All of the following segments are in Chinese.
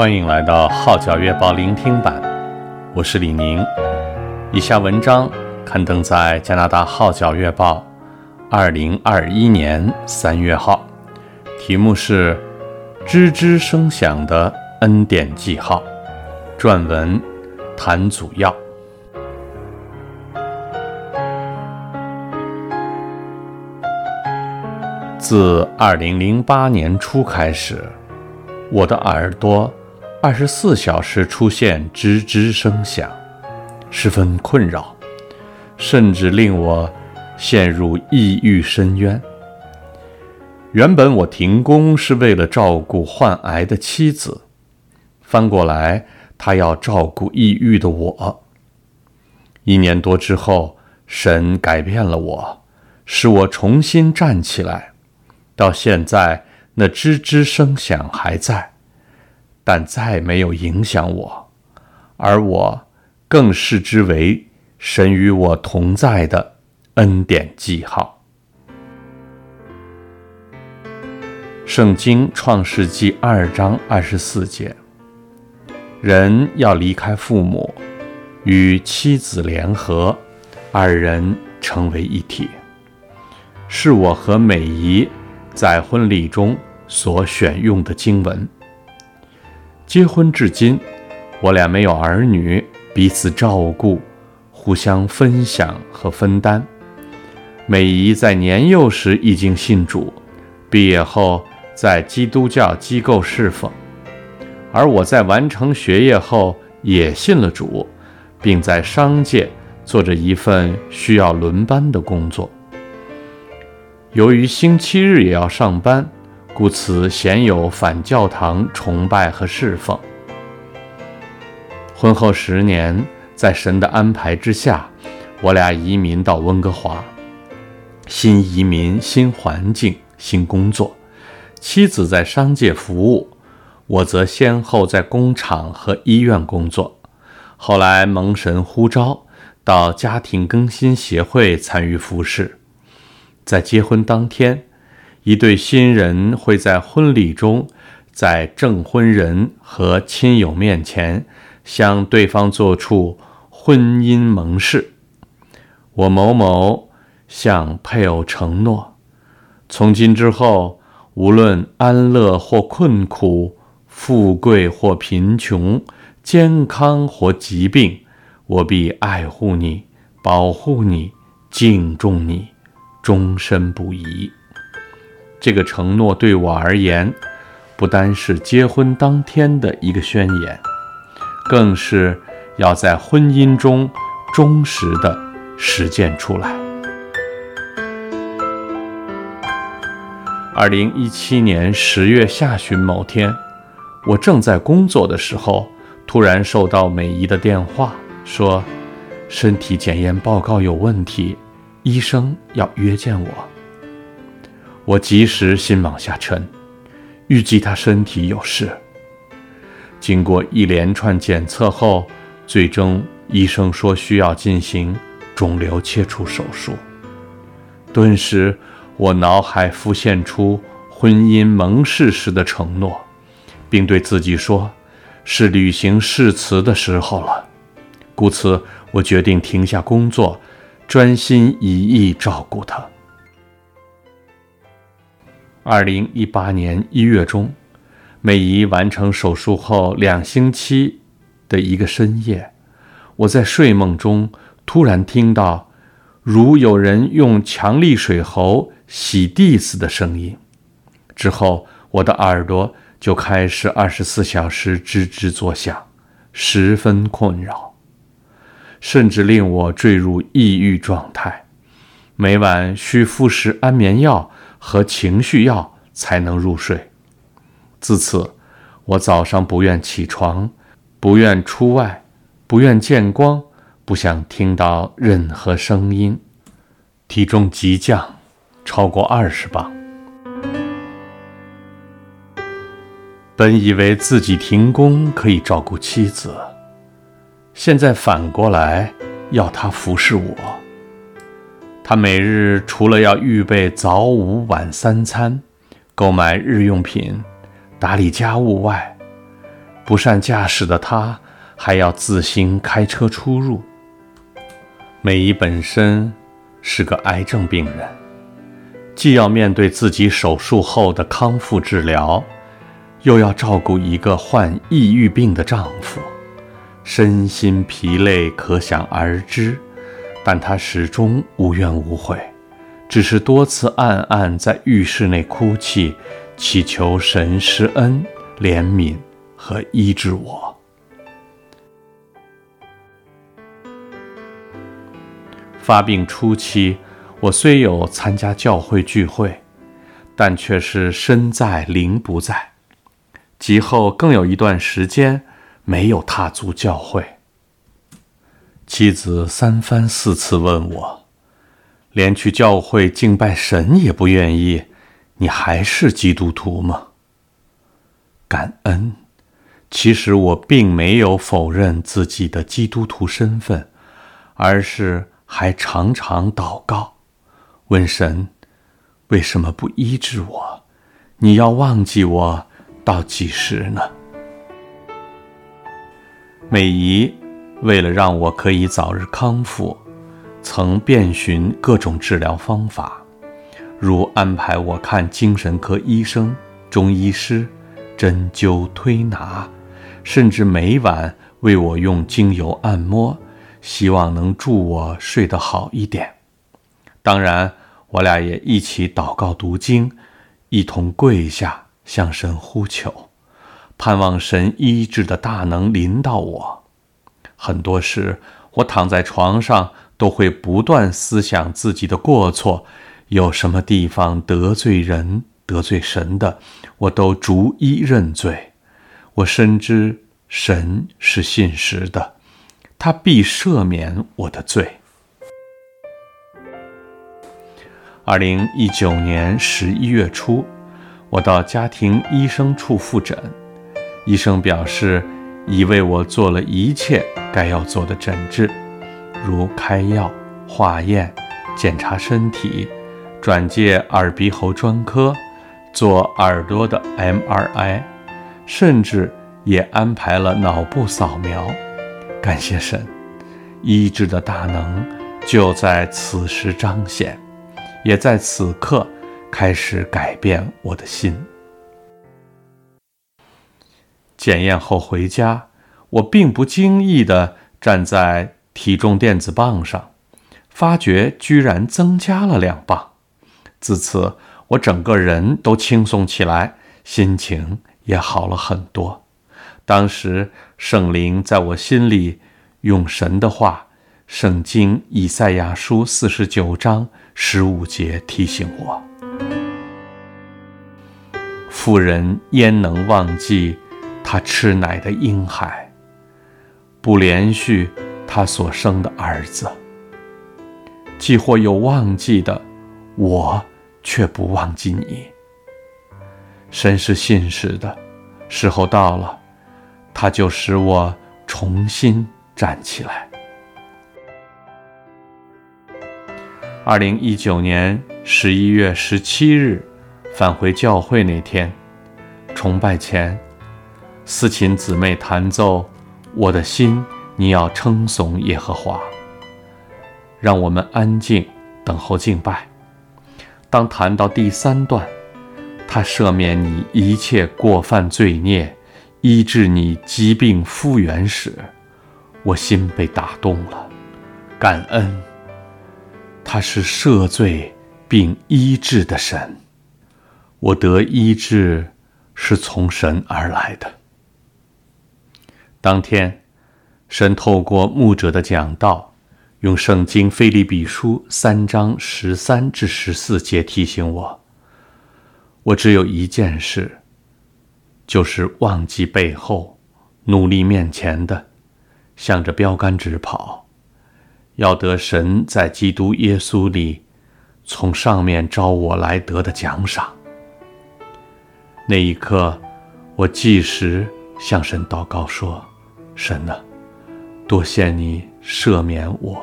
欢迎来到《号角月报》聆听版，我是李宁。以下文章刊登在加拿大《号角月报》二零二一年三月号，题目是《吱吱声响的恩典记号》，撰文谭祖耀。自二零零八年初开始，我的耳朵二十四小时出现吱吱声响，十分困扰，甚至令我陷入抑郁深渊。原本我停工是为了照顾患癌的妻子，翻过来他要照顾抑郁的我。一年多之后，神改变了我，使我重新站起来。到现在，那吱吱声响还在，但再没有影响我，而我更视之为神与我同在的恩典记号。圣经创世纪二章二十四节：人要离开父母，与妻子联合，二人成为一体。是我和美仪。在婚礼中所选用的经文。结婚至今，我俩没有儿女，彼此照顾，互相分享和分担。美姨在年幼时已经信主，毕业后在基督教机构侍奉，而我在完成学业后也信了主，并在商界做着一份需要轮班的工作。由于星期日也要上班，故此鲜有反教堂崇拜和侍奉。婚后十年，在神的安排之下，我俩移民到温哥华。新移民、新环境、新工作，妻子在商界服务，我则先后在工厂和医院工作。后来蒙神呼召，到家庭更新协会参与服饰。在结婚当天，一对新人会在婚礼中，在证婚人和亲友面前向对方做出婚姻盟誓。我某某向配偶承诺，从今之后，无论安乐或困苦，富贵或贫穷，健康或疾病，我必爱护你，保护你，敬重你。终身不移。这个承诺对我而言，不单是结婚当天的一个宣言，更是要在婚姻中忠实地实践出来。二零一七年十月下旬某天，我正在工作的时候，突然收到美姨的电话，说身体检验报告有问题。医生要约见我，我及时心往下沉，预计他身体有事。经过一连串检测后，最终医生说需要进行肿瘤切除手术。顿时，我脑海浮现出婚姻盟誓时的承诺，并对自己说：“是履行誓词的时候了。”故此，我决定停下工作。专心一意照顾他。二零一八年一月中，美姨完成手术后两星期的一个深夜，我在睡梦中突然听到如有人用强力水喉洗地似的声音，之后我的耳朵就开始二十四小时吱吱作响，十分困扰。甚至令我坠入抑郁状态，每晚需服食安眠药和情绪药才能入睡。自此，我早上不愿起床，不愿出外，不愿见光，不想听到任何声音。体重急降，超过二十磅。本以为自己停工可以照顾妻子。现在反过来要她服侍我，他每日除了要预备早午晚三餐、购买日用品、打理家务外，不善驾驶的他还要自行开车出入。美姨本身是个癌症病人，既要面对自己手术后的康复治疗，又要照顾一个患抑郁病的丈夫，身心疲累可想而知。但他始终无怨无悔，只是多次暗暗在浴室内哭泣，祈求神施恩、怜悯和医治我。发病初期，我虽有参加教会聚会，但却是身在灵不在。及后更有一段时间没有踏足教会。妻子三番四次问我，连去教会敬拜神也不愿意，你还是基督徒吗？感恩，其实我并没有否认自己的基督徒身份，而是。还常常祷告，问神：为什么不医治我？你要忘记我到几时呢？美姨为了让我可以早日康复，曾遍寻各种治疗方法，如安排我看精神科医生、中医师、针灸推拿，甚至每晚为我用精油按摩。希望能助我睡得好一点。当然，我俩也一起祷告读经，一同跪下向神呼求，盼望神医治的大能临到我。很多时，我躺在床上都会不断思想自己的过错，有什么地方得罪人、得罪神的，我都逐一认罪。我深知神是信实的。他必赦免我的罪。二零一九年十一月初，我到家庭医生处复诊，医生表示已为我做了一切该要做的诊治，如开药、化验、检查身体、转介耳鼻喉专科、做耳朵的 MRI，甚至也安排了脑部扫描。感谢神，医治的大能就在此时彰显，也在此刻开始改变我的心。检验后回家，我并不经意地站在体重电子磅上，发觉居然增加了两磅。自此，我整个人都轻松起来，心情也好了很多。当时圣灵在我心里用神的话，《圣经以赛亚书》四十九章十五节提醒我：妇人焉能忘记他吃奶的婴孩，不连续；他所生的儿子？既或有忘记的，我却不忘记你。神是信实的，时候到了。他就使我重新站起来。二零一九年十一月十七日，返回教会那天，崇拜前，司琴姊妹弹奏“我的心，你要称颂耶和华”，让我们安静等候敬拜。当弹到第三段，他赦免你一切过犯罪孽。医治你疾病复原时，我心被打动了，感恩，他是赦罪并医治的神，我得医治是从神而来的。当天，神透过牧者的讲道，用圣经腓立比书三章十三至十四节提醒我，我只有一件事。就是忘记背后，努力面前的，向着标杆直跑，要得神在基督耶稣里从上面召我来得的奖赏。那一刻，我即时向神祷告说：“神啊，多谢你赦免我、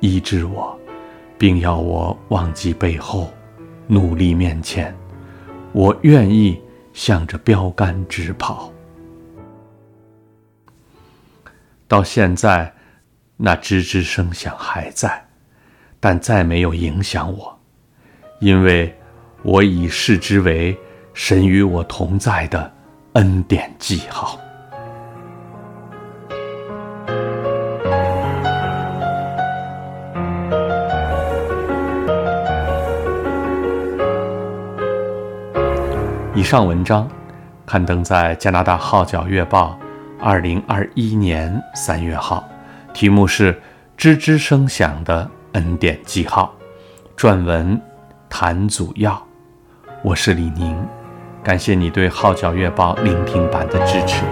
医治我，并要我忘记背后，努力面前。我愿意。”向着标杆直跑。到现在，那吱吱声响还在，但再没有影响我，因为我已视之为神与我同在的恩典记号。以上文章刊登在加拿大《号角月报》二零二一年三月号，题目是《吱吱声响的恩典记号》，撰文谭祖耀。我是李宁，感谢你对《号角月报》聆听版的支持。